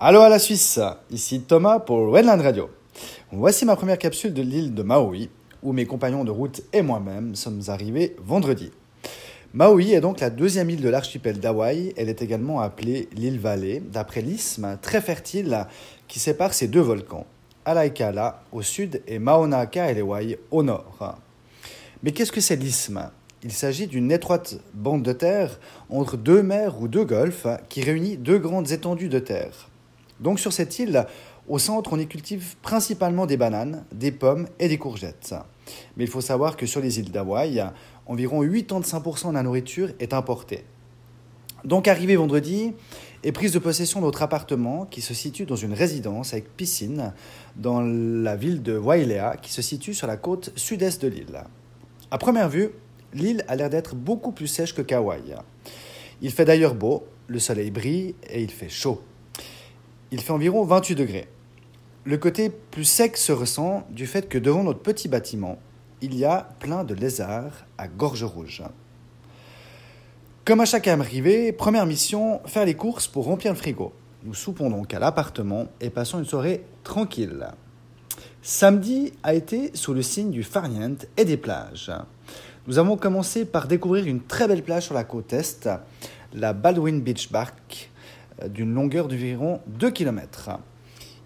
Allô à la Suisse, ici Thomas pour Wendland Radio. Voici ma première capsule de l'île de Maui, où mes compagnons de route et moi-même sommes arrivés vendredi. Maui est donc la deuxième île de l'archipel d'Hawaï. Elle est également appelée l'île Vallée, d'après l'isthme très fertile qui sépare ces deux volcans, Alaikala au sud et Mauna Kaelewai au nord. Mais qu'est-ce que c'est l'isthme? Il s'agit d'une étroite bande de terre entre deux mers ou deux golfes qui réunit deux grandes étendues de terre. Donc sur cette île, au centre, on y cultive principalement des bananes, des pommes et des courgettes. Mais il faut savoir que sur les îles d'Hawaï, environ 85% de la nourriture est importée. Donc arrivé vendredi et prise de possession de notre appartement qui se situe dans une résidence avec piscine dans la ville de Wailea qui se situe sur la côte sud-est de l'île. À première vue, l'île a l'air d'être beaucoup plus sèche que Kauai. Il fait d'ailleurs beau, le soleil brille et il fait chaud. Il fait environ 28 degrés. Le côté plus sec se ressent du fait que devant notre petit bâtiment, il y a plein de lézards à gorge rouge. Comme à chaque arrivée, première mission, faire les courses pour remplir le frigo. Nous soupons donc à l'appartement et passons une soirée tranquille. Samedi a été sous le signe du farniente et des plages. Nous avons commencé par découvrir une très belle plage sur la côte est, la Baldwin Beach euh, d'une longueur d'environ 2 km.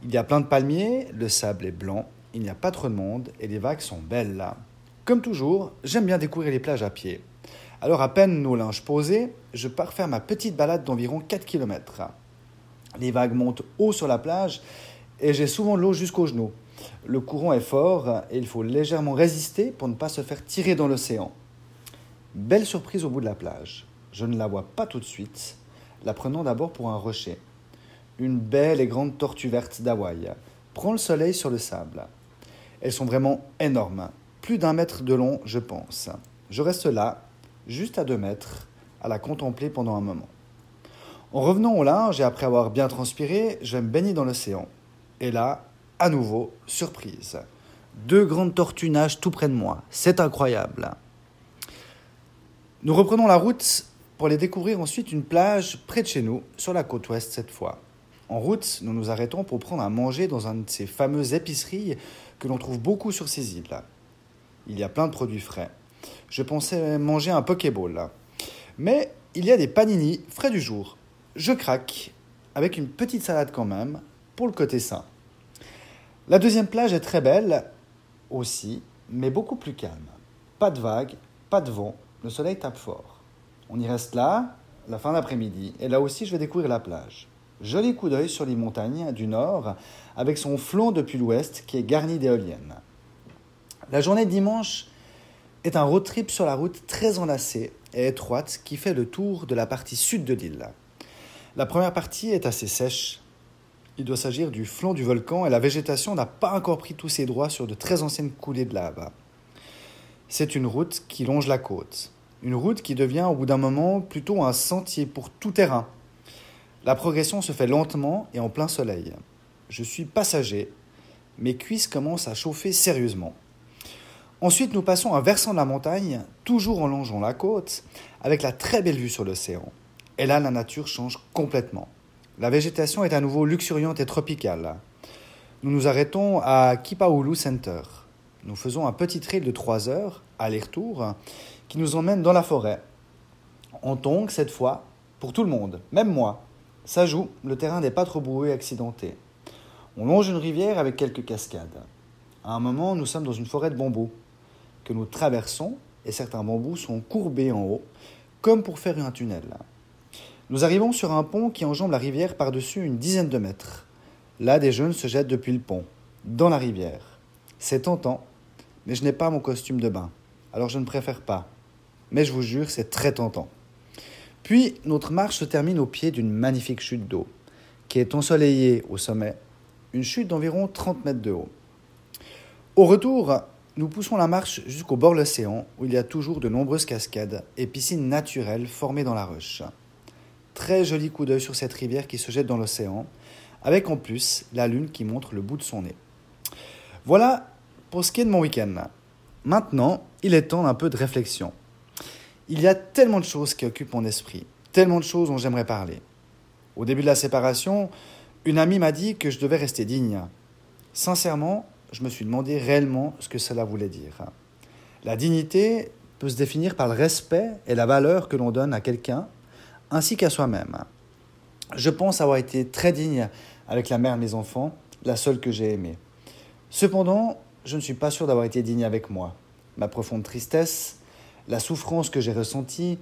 Il y a plein de palmiers, le sable est blanc, il n'y a pas trop de monde et les vagues sont belles. Comme toujours, j'aime bien découvrir les plages à pied. Alors à peine nos linges posés, je pars faire ma petite balade d'environ 4 km. Les vagues montent haut sur la plage et j'ai souvent l'eau jusqu'aux genoux. Le courant est fort et il faut légèrement résister pour ne pas se faire tirer dans l'océan. Belle surprise au bout de la plage. Je ne la vois pas tout de suite, la prenant d'abord pour un rocher. Une belle et grande tortue verte d'Hawaï prend le soleil sur le sable. Elles sont vraiment énormes, plus d'un mètre de long, je pense. Je reste là, juste à deux mètres, à la contempler pendant un moment. En revenant au linge et après avoir bien transpiré, je vais me baigner dans l'océan. Et là, à nouveau, surprise. Deux grandes tortues nagent tout près de moi. C'est incroyable. Nous reprenons la route pour aller découvrir ensuite une plage près de chez nous, sur la côte ouest cette fois. En route, nous nous arrêtons pour prendre à manger dans une de ces fameuses épiceries que l'on trouve beaucoup sur ces îles. Il y a plein de produits frais. Je pensais manger un Pokéball. Mais il y a des panini frais du jour. Je craque, avec une petite salade quand même, pour le côté sain. La deuxième plage est très belle aussi, mais beaucoup plus calme. Pas de vagues, pas de vent, le soleil tape fort. On y reste là, la fin d'après-midi, et là aussi je vais découvrir la plage. Joli coup d'œil sur les montagnes du nord, avec son flanc depuis l'ouest qui est garni d'éoliennes. La journée de dimanche est un road trip sur la route très enlacée et étroite qui fait le tour de la partie sud de l'île. La première partie est assez sèche. Il doit s'agir du flanc du volcan et la végétation n'a pas encore pris tous ses droits sur de très anciennes coulées de lave. C'est une route qui longe la côte une route qui devient au bout d'un moment plutôt un sentier pour tout terrain. La progression se fait lentement et en plein soleil. Je suis passager, mes cuisses commencent à chauffer sérieusement. Ensuite, nous passons un versant de la montagne, toujours en longeant la côte, avec la très belle vue sur l'océan. Et là, la nature change complètement. La végétation est à nouveau luxuriante et tropicale. Nous nous arrêtons à Kipaulu Center. Nous faisons un petit trail de 3 heures, aller-retour, qui nous emmène dans la forêt. En tongue cette fois, pour tout le monde, même moi. Ça joue, le terrain n'est pas trop boueux et accidenté. On longe une rivière avec quelques cascades. À un moment, nous sommes dans une forêt de bambous que nous traversons et certains bambous sont courbés en haut, comme pour faire un tunnel. Nous arrivons sur un pont qui enjambe la rivière par-dessus une dizaine de mètres. Là, des jeunes se jettent depuis le pont, dans la rivière. C'est tentant, mais je n'ai pas mon costume de bain, alors je ne préfère pas mais je vous jure, c'est très tentant. Puis, notre marche se termine au pied d'une magnifique chute d'eau, qui est ensoleillée au sommet, une chute d'environ 30 mètres de haut. Au retour, nous poussons la marche jusqu'au bord de l'océan, où il y a toujours de nombreuses cascades et piscines naturelles formées dans la roche. Très joli coup d'œil sur cette rivière qui se jette dans l'océan, avec en plus la lune qui montre le bout de son nez. Voilà pour ce qui est de mon week-end. Maintenant, il est temps d'un peu de réflexion. Il y a tellement de choses qui occupent mon esprit, tellement de choses dont j'aimerais parler. Au début de la séparation, Une amie m'a dit que je devais rester digne. Sincèrement, je me suis demandé réellement ce que cela voulait dire. La dignité peut se définir par le respect et la valeur que l'on donne à quelqu'un, ainsi qu'à soi-même. Je pense avoir été très digne avec la mère de mes enfants, la seule que j'ai aimée. Cependant, je ne suis pas sûr d'avoir été digne avec moi. Ma profonde tristesse, la souffrance que j'ai ressentie,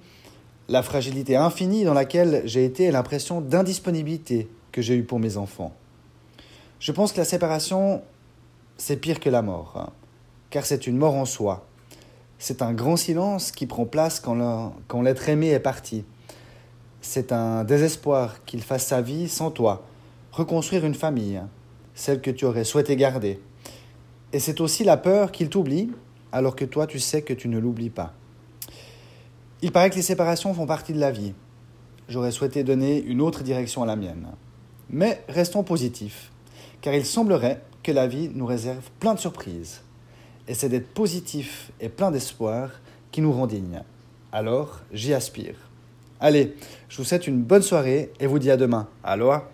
la fragilité infinie dans laquelle j'ai été et l'impression d'indisponibilité que j'ai eue pour mes enfants. Je pense que la séparation, c'est pire que la mort, hein, car c'est une mort en soi. C'est un grand silence qui prend place quand l'être aimé est parti. C'est un désespoir qu'il fasse sa vie sans toi, reconstruire une famille, celle que tu aurais souhaité garder. Et c'est aussi la peur qu'il t'oublie, alors que toi tu sais que tu ne l'oublies pas. Il paraît que les séparations font partie de la vie. J'aurais souhaité donner une autre direction à la mienne. Mais restons positifs, car il semblerait que la vie nous réserve plein de surprises. Et c'est d'être positif et plein d'espoir qui nous rend dignes. Alors, j'y aspire. Allez, je vous souhaite une bonne soirée et vous dis à demain. Aloha